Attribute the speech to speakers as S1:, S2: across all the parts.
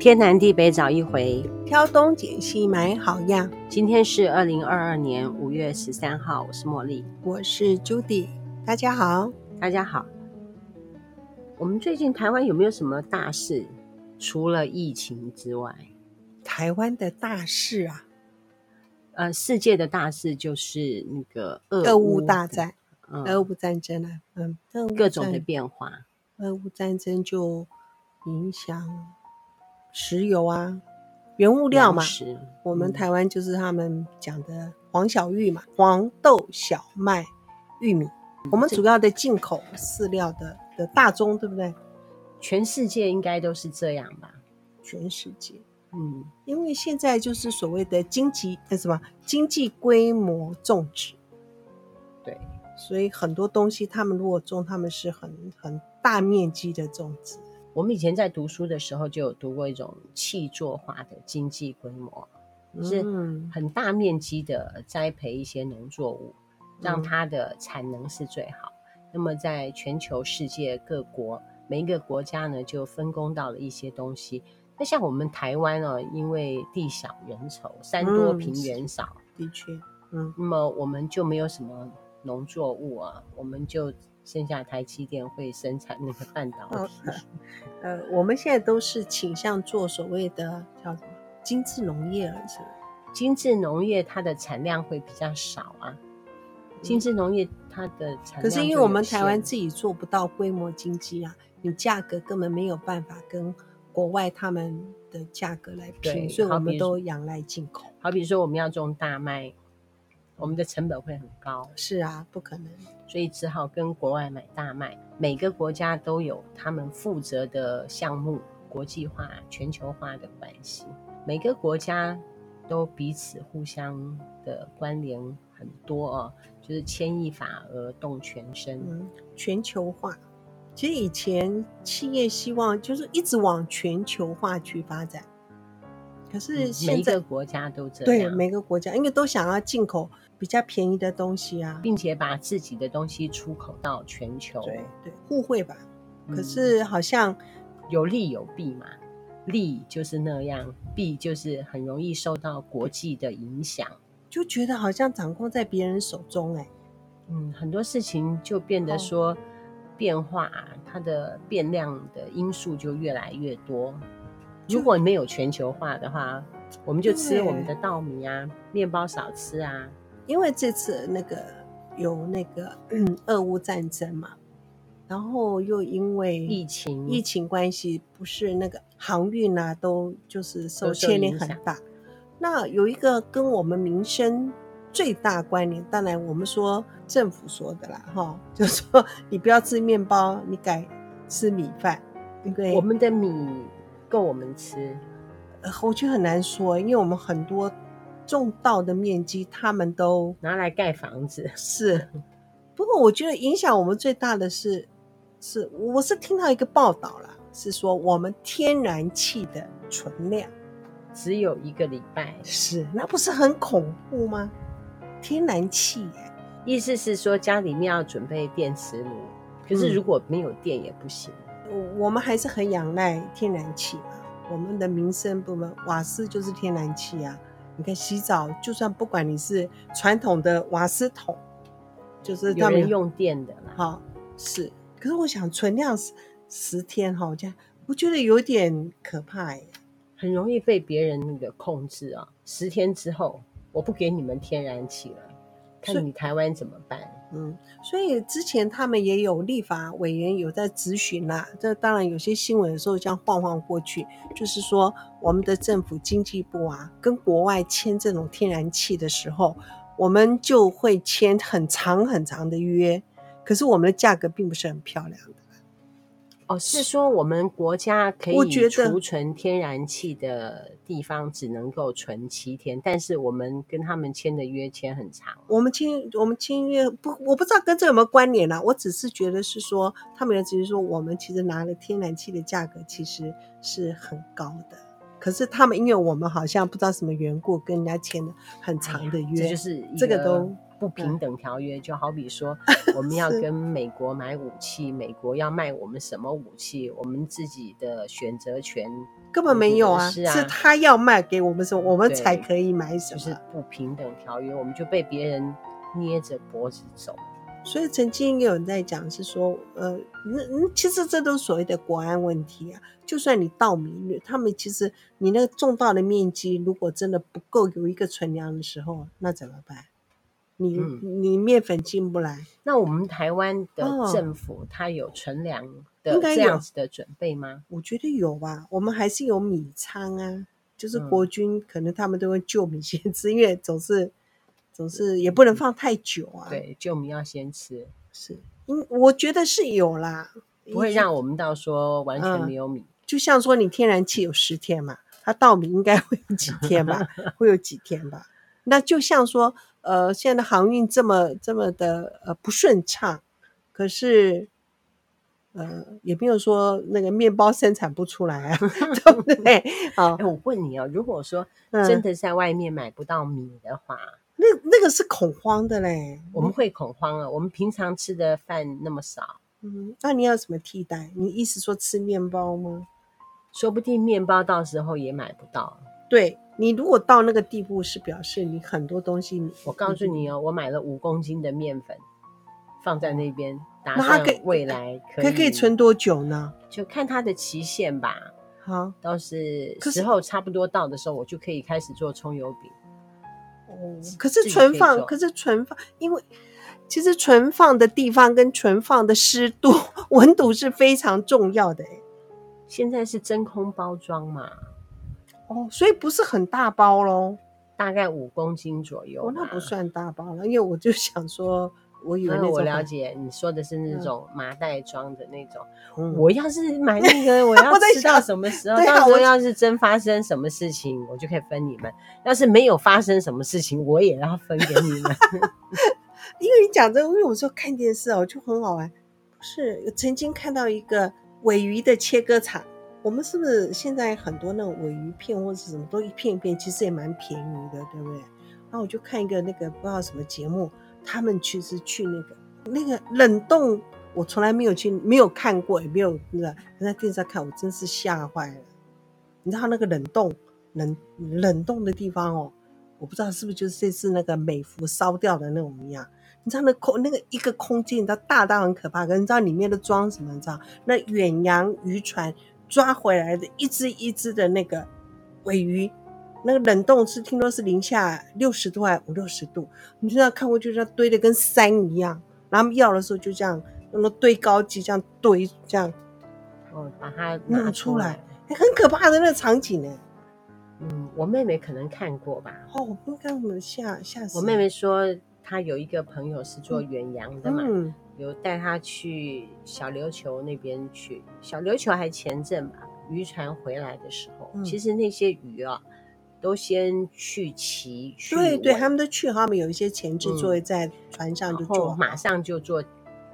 S1: 天南地北找一回，
S2: 挑东拣西买好样。
S1: 今天是二零二二年五月十三号，我是茉莉，
S2: 我是 Judy，大家好，
S1: 大家好。我们最近台湾有没有什么大事？除了疫情之外，
S2: 台湾的大事啊，
S1: 呃，世界的大事就是那个俄
S2: 俄乌大战，
S1: 嗯、
S2: 俄乌战争啊，嗯，
S1: 各种的变化，
S2: 俄乌战争就影响。石油啊，原物料嘛，我们台湾就是他们讲的黄小玉嘛，黄豆、小麦、玉米，我们主要的进口饲料的的大宗，对不对？
S1: 全世界应该都是这样吧？
S2: 全世界，
S1: 嗯，
S2: 因为现在就是所谓的经济呃什么经济规模种植，
S1: 对，
S2: 所以很多东西他们如果种，他们是很很大面积的种植。
S1: 我们以前在读书的时候就有读过一种气作化的经济规模，就是很大面积的栽培一些农作物，让它的产能是最好。那么在全球世界各国，每一个国家呢就分工到了一些东西。那像我们台湾呢，因为地小人稠，山多平原少，
S2: 的确，嗯，
S1: 那么我们就没有什么农作物啊，我们就。剩下台积电会生产那个半导体，
S2: 呃，我们现在都是倾向做所谓的叫什么精致农业了，是吧？
S1: 精致农业它的产量会比较少啊。精致农业它的产量，可
S2: 是因为我们台湾自己做不到规模经济啊，你价格根本没有办法跟国外他们的价格来拼，所以我们都仰赖进口。
S1: 好比说我们要种大麦。我们的成本会很高，
S2: 是啊，不可能，
S1: 所以只好跟国外买大麦。每个国家都有他们负责的项目，国际化、全球化的关系。每个国家都彼此互相的关联很多哦，就是牵一发而动全身。
S2: 嗯，全球化，其实以前企业希望就是一直往全球化去发展，可是现在
S1: 每个国家都这样，
S2: 对，每个国家因为都想要进口。比较便宜的东西啊，
S1: 并且把自己的东西出口到全球，
S2: 对对，互惠吧。嗯、可是好像
S1: 有利有弊嘛，利就是那样，弊就是很容易受到国际的影响，
S2: 就觉得好像掌控在别人手中哎、欸。
S1: 嗯，很多事情就变得说变化，哦、它的变量的因素就越来越多。如果没有全球化的话，我们就吃我们的稻米啊，面包少吃啊。
S2: 因为这次那个有那个嗯，俄乌战争嘛，然后又因为
S1: 疫情
S2: 疫情关系，不是那个航运啊，都就是受牵连很大。那有一个跟我们民生最大关联，当然我们说政府说的啦，哈，就是说你不要吃面包，你改吃米饭，因为
S1: 我们的米够我们吃。
S2: 呃，我觉得很难说，因为我们很多。种稻的面积，他们都
S1: 拿来盖房子。
S2: 是，不过我觉得影响我们最大的是，是我是听到一个报道啦，是说我们天然气的存量
S1: 只有一个礼拜。
S2: 是，那不是很恐怖吗？天然气，欸，
S1: 意思是说家里面要准备电磁炉，可是如果没有电也不行。
S2: 嗯，我们还是很仰赖天然气嘛。我们的民生部门瓦斯就是天然气啊。你看洗澡，就算不管你是传统的瓦斯桶，就是他
S1: 们用电的了，
S2: 哈，是。可是我想存量十十天哈，这样我觉得有点可怕耶，
S1: 很容易被别人那个控制啊。十天之后，我不给你们天然气了。看你台湾怎么办？
S2: 嗯，所以之前他们也有立法委员有在咨询啦。这当然有些新闻的时候这样晃晃过去，就是说我们的政府经济部啊，跟国外签这种天然气的时候，我们就会签很长很长的约，可是我们的价格并不是很漂亮的。
S1: 哦，是说我们国家可以储存天然气的地方只能够存七天，但是我们跟他们签的约签很长。
S2: 我们签我们签约不，我不知道跟这有没有关联啦。我只是觉得是说，他们的只是说，我们其实拿了天然气的价格其实是很高的，可是他们因为我们好像不知道什么缘故跟人家签了很长的约，
S1: 哎、这就是
S2: 这个都
S1: 不平等条约，就好比说 我们要跟美国买武器，美国要卖我们什么武器，我们自己的选择权
S2: 根本没有啊，是啊，是他要卖给我们什么，我们才可以买什么，
S1: 就是不平等条约，我们就被别人捏着脖子走。
S2: 所以曾经有人在讲，是说，呃，那其实这都是所谓的国安问题啊。就算你稻米，他们其实你那个种稻的面积，如果真的不够有一个存粮的时候，那怎么办？你、嗯、你面粉进不来，
S1: 那我们台湾的政府它有存粮的这样子的准备吗？
S2: 我觉得有吧，我们还是有米仓啊，就是国军可能他们都会救米先吃，因为总是。总是也不能放太久啊。
S1: 对，救米要先吃。
S2: 是，嗯，我觉得是有啦，
S1: 不会让我们到说完全没有米。
S2: 嗯、就像说你天然气有十天嘛，它稻米应该会有几天吧？会有几天吧？那就像说，呃，现在的航运这么这么的呃不顺畅，可是呃也没有说那个面包生产不出来啊，对不对？好，
S1: 哎，我问你哦，如果说真的在外面买不到米的话。嗯
S2: 那那个是恐慌的嘞，
S1: 我们会恐慌啊。我们平常吃的饭那么少，
S2: 嗯，那你要什么替代？你意思说吃面包吗？
S1: 说不定面包到时候也买不到。
S2: 对，你如果到那个地步，是表示你很多东西你。
S1: 我告诉你哦，我买了五公斤的面粉，放在那边，打算未来可以
S2: 可以，可以存多久呢？
S1: 就看它的期限吧。
S2: 好，
S1: 到是时候差不多到的时候，我就可以开始做葱油饼。
S2: 哦可是存放，可是存放，因为其实存放的地方跟存放的湿度、温度是非常重要的。
S1: 现在是真空包装嘛？
S2: 哦，所以不是很大包喽，
S1: 大概五公斤左右。
S2: 哦，那不算大包了，因为我就想说。我以为那
S1: 我了解你说的是那种麻袋装的那种。嗯、我要是买那个，我要吃到什么时 候？到时候要是真发生什么事情，我就可以分你们；要是没有发生什么事情，我也要分给你们。
S2: 因为你讲这个，因为我说看电视哦，就很好玩。不是，曾经看到一个尾鱼的切割厂。我们是不是现在很多那种尾鱼片或者什么都一片一片，其实也蛮便宜的，对不对？然后我就看一个那个不知道什么节目。他们其实去那个那个冷冻，我从来没有去，没有看过，也没有那个在电视上看，我真是吓坏了。你知道那个冷冻冷冷冻的地方哦，我不知道是不是就是这次那个美孚烧掉的那种一样。你知道那空那个一个空间，你知道大到很可怕，可是你知道里面都装什么？你知道那远洋渔船抓回来的一只一只的那个尾鱼。那个冷冻是听说是零下六十度还是五六十度？你就这样看过去，就堆的跟山一样。然后要的时候就这样用那堆高机这样堆，这样
S1: 哦，把它
S2: 拿出来，很可怕的那个场景呢。
S1: 嗯，我妹妹可能看过吧。
S2: 哦，我不看我们吓吓死。
S1: 我妹妹说她有一个朋友是做远洋的嘛，嗯、有带他去小琉球那边去。小琉球还前阵吧，渔船回来的时候，嗯、其实那些鱼啊。都先去鳍，
S2: 对对，他们都去，他们有一些前置作业在船上就做，
S1: 嗯、马上就做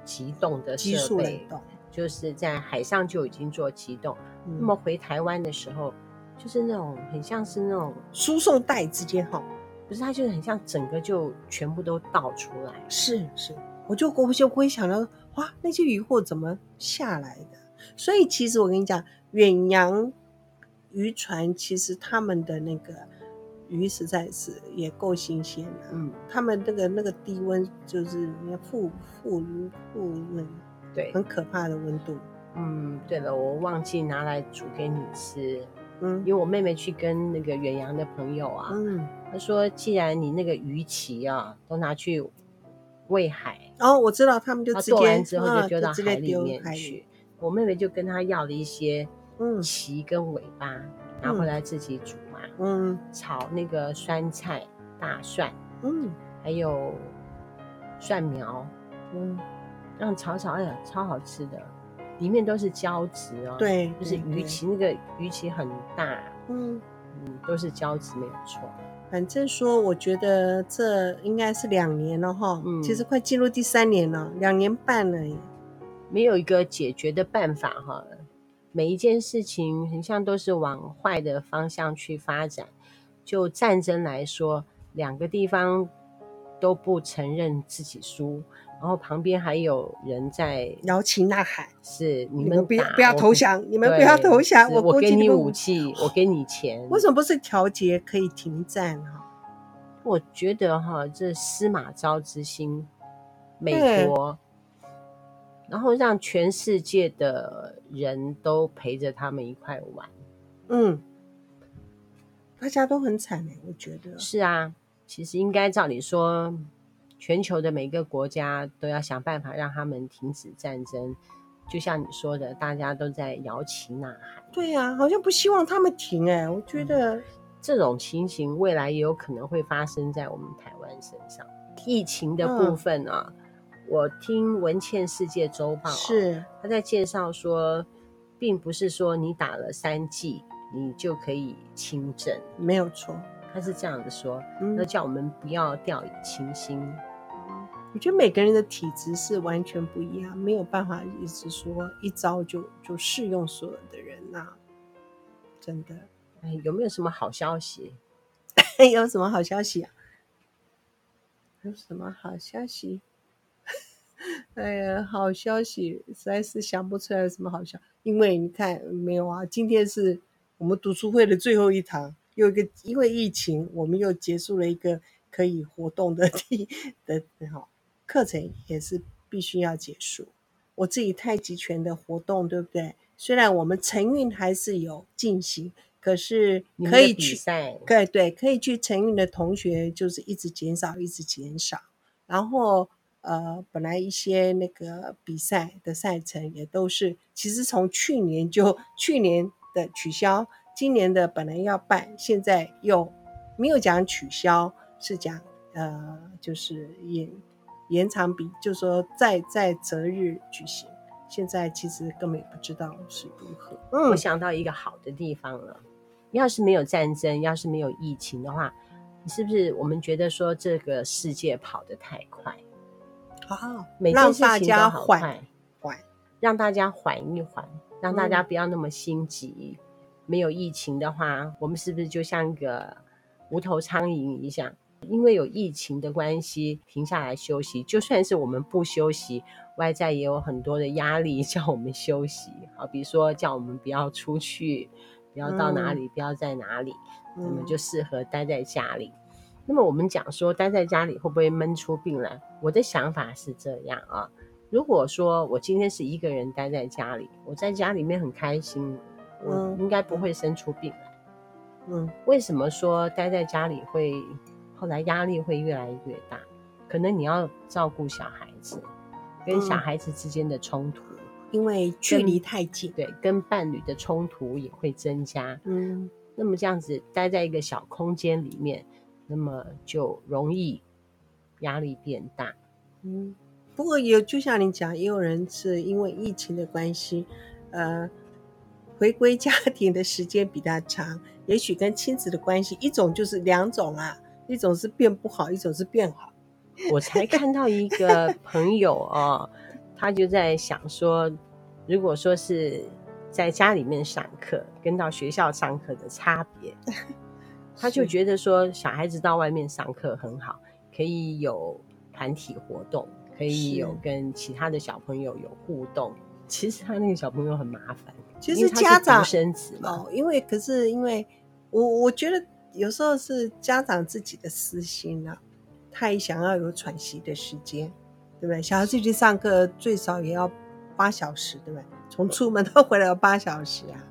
S1: 急冻的设备，就是在海上就已经做急冻。嗯、那么回台湾的时候，就是那种很像是那种
S2: 输送带之间哈，
S1: 不是，它就是很像整个就全部都倒出来。
S2: 是是，我就我就不会想到哇，那些渔获怎么下来的？所以其实我跟你讲，远洋。渔船其实他们的那个鱼实在是也够新鲜的，嗯，他们那个那个低温就是负负负那对很可怕的温度，
S1: 嗯，对了，我忘记拿来煮给你吃，嗯，因为我妹妹去跟那个远洋的朋友啊，嗯，她说既然你那个鱼鳍啊都拿去喂海，
S2: 哦，我知道他们就直接
S1: 做完之后就丢到海里面去，我妹妹就跟他要了一些。嗯，鳍跟尾巴拿回来自己煮嘛。嗯，炒那个酸菜、大蒜，嗯，还有蒜苗，嗯，让炒炒，哎呀，超好吃的，里面都是胶质哦。
S2: 对，
S1: 就是鱼鳍那个鱼鳍很大，嗯嗯，都是胶质没有错。
S2: 反正说，我觉得这应该是两年了哈，嗯，其实快进入第三年了，两年半了耶，
S1: 没有一个解决的办法哈。每一件事情很像都是往坏的方向去发展。就战争来说，两个地方都不承认自己输，然后旁边还有人在
S2: 摇旗呐喊，
S1: 是你
S2: 们，不要不要投降，你们不要投降，我
S1: 我给你武器，我给你钱，
S2: 为什么不是调节可以停战哈？
S1: 我觉得哈，这司马昭之心，美国，然后让全世界的人都陪着他们一块玩，
S2: 嗯，大家都很惨哎，我觉得
S1: 是啊。其实应该照理说，全球的每个国家都要想办法让他们停止战争。就像你说的，大家都在摇旗呐喊。
S2: 对呀、啊，好像不希望他们停哎。我觉得、嗯、
S1: 这种情形未来也有可能会发生在我们台湾身上。疫情的部分啊，嗯、我听文茜世界周报、啊、
S2: 是
S1: 他在介绍说，并不是说你打了三剂你就可以轻症，
S2: 没有错。
S1: 他是这样子说，那叫我们不要掉以轻心。
S2: 嗯，我觉得每个人的体质是完全不一样，没有办法一直说一招就就适用所有的人呐、啊。真的，
S1: 哎，有没有什么好消息？
S2: 有什么好消息啊？有什么好消息？哎呀，好消息实在是想不出来有什么好消息，因为你看没有啊？今天是我们读书会的最后一堂。有一个，因为疫情，我们又结束了一个可以活动的 的哈课程，也是必须要结束。我自己太极拳的活动，对不对？虽然我们晨运还是有进行，可是可以去，对对，可以去晨运的同学就是一直减少，一直减少。然后呃，本来一些那个比赛的赛程也都是，其实从去年就去年的取消。今年的本来要办，现在又没有讲取消，是讲呃，就是延延长比，就是说再再择日举行。现在其实根本也不知道是如何。
S1: 嗯，我想到一个好的地方了，要是没有战争，要是没有疫情的话，是不是我们觉得说这个世界跑得太快？
S2: 啊，
S1: 每件事情都好快，
S2: 缓，
S1: 让大家缓一缓，让大家不要那么心急。嗯没有疫情的话，我们是不是就像一个无头苍蝇一样？因为有疫情的关系，停下来休息。就算是我们不休息，外在也有很多的压力 叫我们休息。好，比如说叫我们不要出去，不要到哪里，嗯、不要在哪里，那么就适合待在家里。嗯、那么我们讲说待在家里会不会闷出病来？我的想法是这样啊。如果说我今天是一个人待在家里，我在家里面很开心。我应该不会生出病来。
S2: 嗯，
S1: 为什么说待在家里会后来压力会越来越大？可能你要照顾小孩子，跟小孩子之间的冲突，
S2: 嗯，因为距离太近，
S1: 对，跟伴侣的冲突也会增加。
S2: 嗯，
S1: 那么这样子待在一个小空间里面，那么就容易压力变大。
S2: 嗯，不过也就像你讲，也有人是因为疫情的关系，呃。回归家庭的时间比较长，也许跟亲子的关系，一种就是两种啊，一种是变不好，一种是变好。
S1: 我才看到一个朋友哦，他就在想说，如果说是在家里面上课，跟到学校上课的差别，他就觉得说，小孩子到外面上课很好，可以有团体活动，可以有跟其他的小朋友有互动。其实他那个小朋友很麻烦。
S2: 其实家长
S1: 生子
S2: 哦，因为可是因为我我觉得有时候是家长自己的私心啊，他也想要有喘息的时间，对不对？小孩子去上课最少也要八小时，对不对？从出门到回来要八小时啊，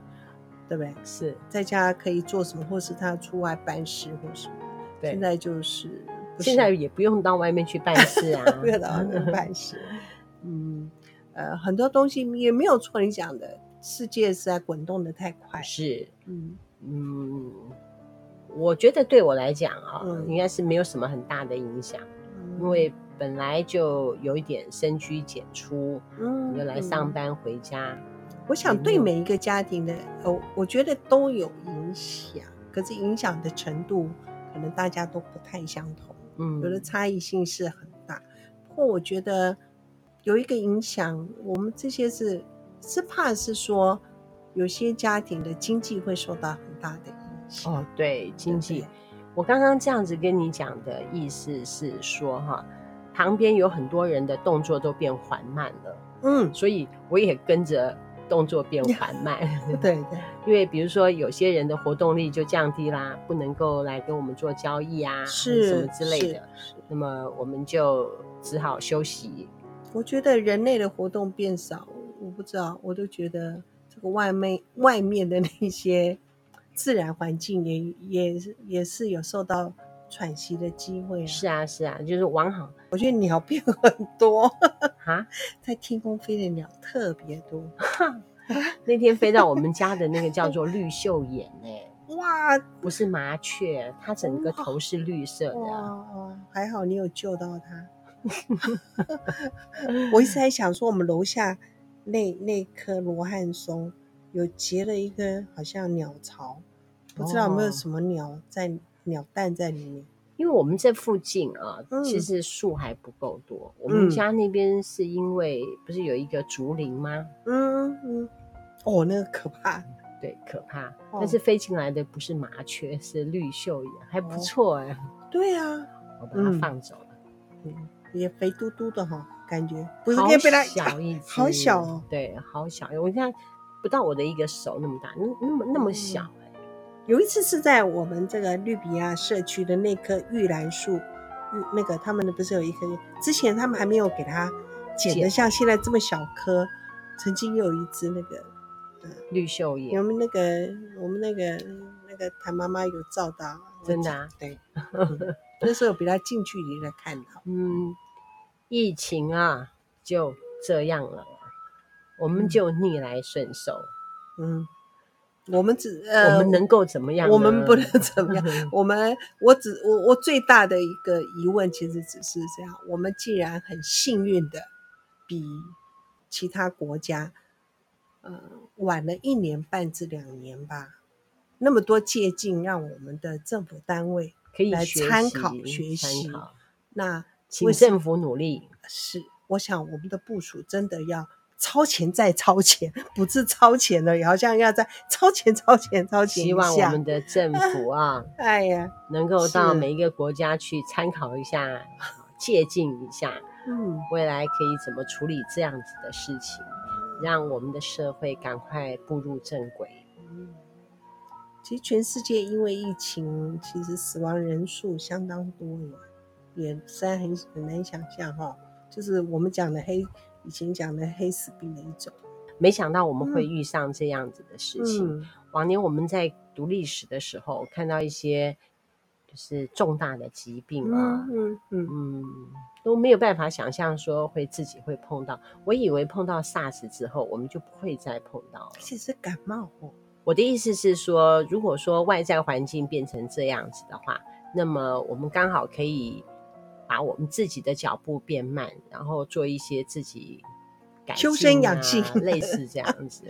S2: 对不对？
S1: 是
S2: 在家可以做什么，或是他出外办事或什么？对，现在就是
S1: 现在也不用到外面去办事啊，
S2: 不用到外面办事。嗯，呃，很多东西也没有错，你讲的。世界是在滚动的太快，
S1: 是，嗯嗯，我觉得对我来讲啊，嗯、应该是没有什么很大的影响，嗯、因为本来就有一点深居简出，嗯，就来上班回家。
S2: 嗯、我想对每一个家庭的，呃，我觉得都有影响，可是影响的程度可能大家都不太相同，嗯，有的差异性是很大。不过我觉得有一个影响，我们这些是。是怕是说，有些家庭的经济会受到很大的影响。
S1: 哦，对，经济，我刚刚这样子跟你讲的意思是说，哈，旁边有很多人的动作都变缓慢了，嗯，所以我也跟着动作变 缓慢，
S2: 对对，
S1: 因为比如说有些人的活动力就降低啦，不能够来跟我们做交易啊，是什么之类的，那么我们就只好休息。
S2: 我觉得人类的活动变少，我不知道，我都觉得这个外面外面的那些。自然环境也也是也是有受到喘息的机会啊。
S1: 是啊是啊，就是往好。
S2: 我觉得鸟变很多 啊，在天空飞的鸟特别多。
S1: 那天飞到我们家的那个叫做绿袖眼哎，哇，不是麻雀，它整个头是绿色的。
S2: 哇，还好你有救到它。我一直在想说，我们楼下那那棵罗汉松。有结了一个好像鸟巢，不知道有没有什么鸟在、哦、鸟蛋在里面。
S1: 因为我们这附近啊，嗯、其实树还不够多。我们家那边是因为不是有一个竹林吗？
S2: 嗯嗯。哦，那个可怕，
S1: 对，可怕。哦、但是飞进来的不是麻雀，是绿绣眼，还不错哎、欸哦。
S2: 对呀、啊，
S1: 我把它放走了。
S2: 嗯，也肥嘟嘟的哈，感觉不是可以被它
S1: 小一只，
S2: 好小哦。
S1: 对，好小。我看。不到我的一个手那么大，那那么那么小、欸嗯、
S2: 有一次是在我们这个绿比亚社区的那棵玉兰树，那个他们的不是有一棵，之前他们还没有给它剪得像现在这么小颗，曾经有一只那个
S1: 绿秀叶，
S2: 我们那个我们那个那个谭妈妈有照到，
S1: 真的啊，
S2: 对，那时候比较近距离的看到，
S1: 嗯，疫情啊就这样了。我们就逆来顺受，
S2: 嗯，我们只呃，
S1: 我们能够怎么样？
S2: 我们不能 怎么样。我们，我只我我最大的一个疑问，其实只是这样：我们既然很幸运的比其他国家，呃，晚了一年半至两年吧，那么多借鉴，让我们的政府单位可以来参考学习。那
S1: 请政府努力。
S2: 是，我想我们的部署真的要。超前再超前，不是超前了，也好像要在超前、超前、超前。
S1: 希望我们的政 府啊，
S2: 哎呀，
S1: 能够到每一个国家去参考一下，借鉴一下，嗯，未来可以怎么处理这样子的事情，让我们的社会赶快步入正轨。嗯，
S2: 其实全世界因为疫情，其实死亡人数相当多也，也虽然很很难想象哈，就是我们讲的黑。以前讲的黑死病的一种，
S1: 没想到我们会遇上这样子的事情。嗯、往年我们在读历史的时候，看到一些就是重大的疾病啊，嗯嗯嗯，都没有办法想象说会自己会碰到。我以为碰到 SARS 之后，我们就不会再碰到了。
S2: 其实感冒哦。
S1: 我的意思是说，如果说外在环境变成这样子的话，那么我们刚好可以。把我们自己的脚步变慢，然后做一些自己改啊，
S2: 修身养性，
S1: 类似这样子，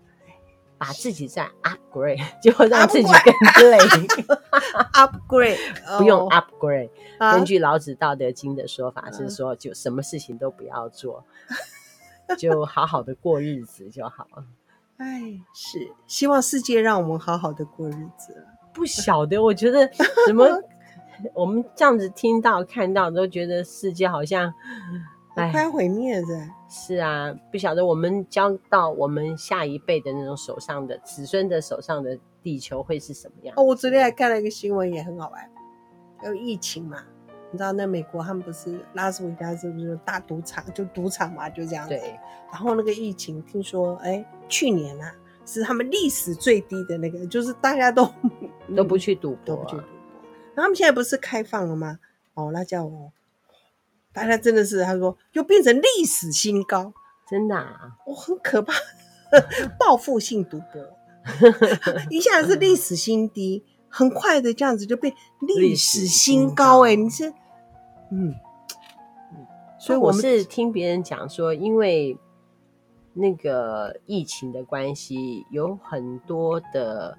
S1: 把自己再 upgrade，就让自己更累。
S2: upgrade
S1: 不用 upgrade。根据老子《道德经》的说法是说，就什么事情都不要做，就好好的过日子就好了。
S2: 哎，是希望世界让我们好好的过日子。
S1: 不晓得，我觉得怎么。我们这样子听到看到都觉得世界好像
S2: 快毁灭了。
S1: 是啊，不晓得我们交到我们下一辈的那种手上的子孙的手上的地球会是什么样？
S2: 哦，我昨天还看了一个新闻，也很好玩。有疫情嘛？你知道那美国他们不是拉斯维加斯不是大赌场，就赌场嘛，就这样子。对。然后那个疫情，听说哎，去年啊是他们历史最低的那个，就是大家都
S1: 都不去赌博，
S2: 都不去赌。他们现在不是开放了吗？哦，那叫我，大家真的是，他说又变成历史新高，
S1: 真的啊，
S2: 哦，很可怕，报复性赌博，一下子是历史新低，很快的这样子就变历史新高，哎，你是，嗯，
S1: 所以我是听别人讲说，因为那个疫情的关系，有很多的。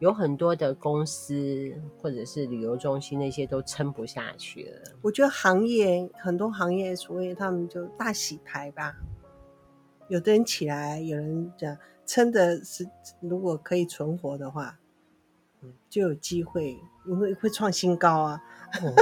S1: 有很多的公司或者是旅游中心，那些都撑不下去了。
S2: 我觉得行业很多行业，所以他们就大洗牌吧。有的人起来，有人讲撑的是，如果可以存活的话，就有机会，因为会创新高啊。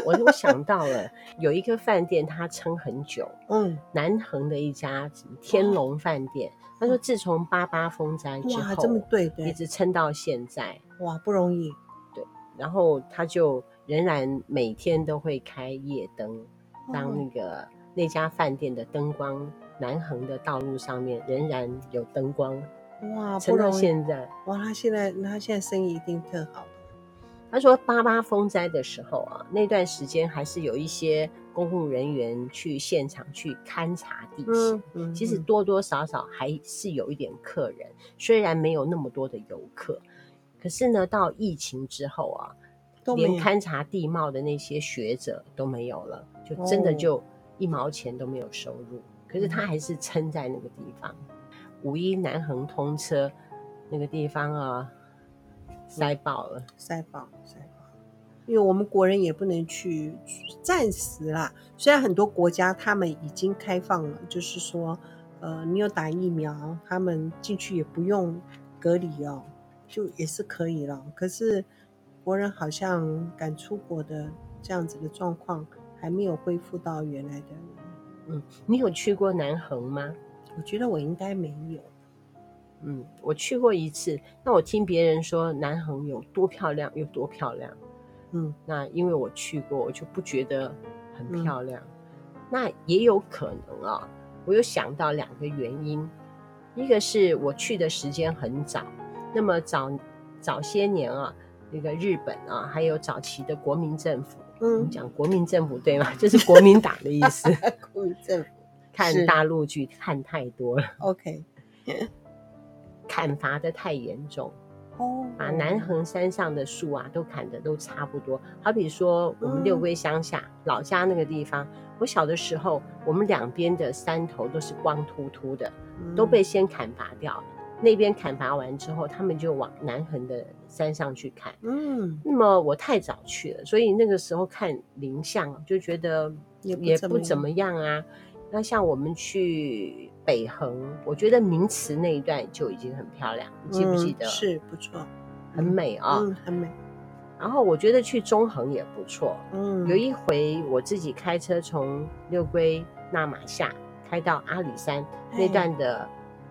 S1: 我我想到了，有一个饭店，它撑很久，
S2: 嗯，
S1: 南横的一家天龙饭店，他说自从八八风灾之后，
S2: 这么对对，
S1: 一直撑到现在，
S2: 哇，不容易。
S1: 对，然后他就仍然每天都会开夜灯，当那个那家饭店的灯光，南横的道路上面仍然有灯光，
S2: 哇，
S1: 撑到现在，
S2: 哇，他现在他现在生意一定特好。
S1: 他说：“八八风灾的时候啊，那段时间还是有一些公务人员去现场去勘察地形。嗯嗯、其实多多少少还是有一点客人，虽然没有那么多的游客，可是呢，到疫情之后啊，连勘察地貌的那些学者都没有了，就真的就一毛钱都没有收入。哦、可是他还是撑在那个地方。五一南横通车那个地方啊。”塞爆了，
S2: 塞爆，塞爆！因为我们国人也不能去，暂时啦。虽然很多国家他们已经开放了，就是说，呃，你有打疫苗，他们进去也不用隔离哦，就也是可以了。可是国人好像敢出国的这样子的状况还没有恢复到原来的。
S1: 嗯，你有去过南横吗？
S2: 我觉得我应该没有。
S1: 嗯，我去过一次。那我听别人说南横有多漂亮，有多漂亮。嗯，那因为我去过，我就不觉得很漂亮。嗯、那也有可能啊，我有想到两个原因。一个是我去的时间很早，那么早早些年啊，那个日本啊，还有早期的国民政府，嗯，讲国民政府对吗？就是国民党的意思。
S2: 国民政府
S1: 看大陆剧看太多了。
S2: OK。
S1: 砍伐的太严重，哦，把南横山上的树啊都砍的都差不多。好比说我们六龟乡下、嗯、老家那个地方，我小的时候，我们两边的山头都是光秃秃的，嗯、都被先砍伐掉。那边砍伐完之后，他们就往南横的山上去砍。嗯，那么我太早去了，所以那个时候看林相就觉得也不怎么样啊。那像我们去。北横，我觉得名池那一段就已经很漂亮，你记不记得？
S2: 嗯、是不错，
S1: 很美啊、哦
S2: 嗯，很美。
S1: 然后我觉得去中横也不错。嗯，有一回我自己开车从六龟纳马下开到阿里山那段的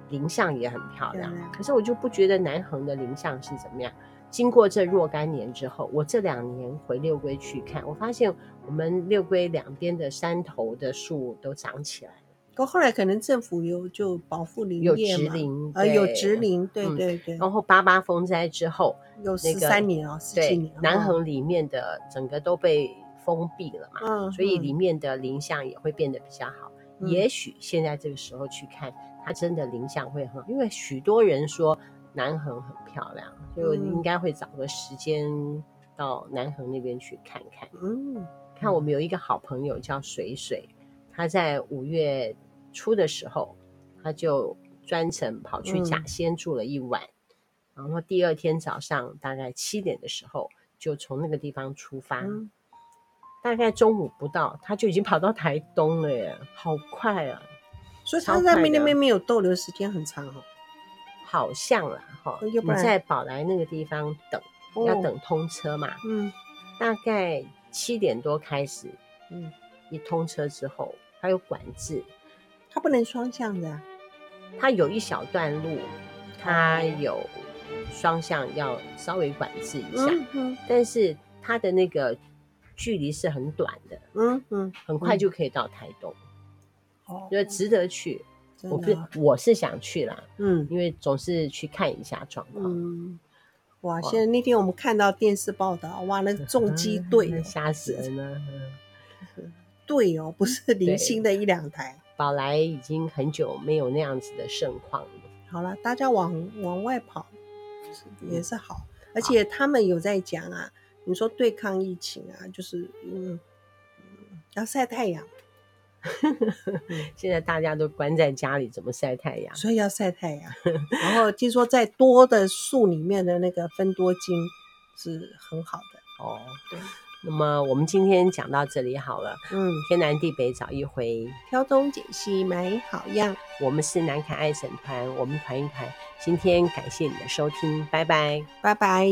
S1: 林相也很漂亮，哎、可是我就不觉得南横的林相是怎么样。经过这若干年之后，我这两年回六龟去看，我发现我们六龟两边的山头的树都长起来。
S2: 不过后来可能政府有就保护林业
S1: 有植林，
S2: 呃，有植林，对对对。
S1: 然后八八风灾之后，
S2: 有十三年哦，十几年。
S1: 南横里面的整个都被封闭了嘛，所以里面的林相也会变得比较好。也许现在这个时候去看，它真的林相会很好，因为许多人说南横很漂亮，所以我应该会找个时间到南横那边去看看。嗯，看我们有一个好朋友叫水水，他在五月。初的时候，他就专程跑去甲仙住了一晚，嗯、然后第二天早上大概七点的时候就从那个地方出发，嗯、大概中午不到他就已经跑到台东了耶，好快啊！
S2: 所以他在那边没有逗留时间很长哦，
S1: 好像啦哈，你在宝来那个地方等，哦、要等通车嘛，嗯，大概七点多开始，嗯，一通车之后它有管制。
S2: 它不能双向的，
S1: 它有一小段路，它有双向，要稍微管制一下。嗯嗯、但是它的那个距离是很短的，嗯嗯，很快就可以到台东，哦、嗯，就值得去。哦、我是我是想去啦，嗯，因为总是去看一下状况。
S2: 嗯，哇！现在那天我们看到电视报道，哇，那个 重机队
S1: 吓死人了。
S2: 对哦，不是 零星的一两台。
S1: 宝来已经很久没有那样子的盛况了。
S2: 好了，大家往往外跑也是好，嗯、而且他们有在讲啊，你说对抗疫情啊，就是嗯，要晒太阳。
S1: 现在大家都关在家里，怎么晒太阳？
S2: 所以要晒太阳。然后听说在多的树里面的那个分多精是很好的
S1: 哦。对。那么我们今天讲到这里好了。嗯，天南地北找一回，
S2: 挑东拣西买好样。
S1: 我们是南凯爱审团，我们团一团。今天感谢你的收听，拜拜，
S2: 拜拜。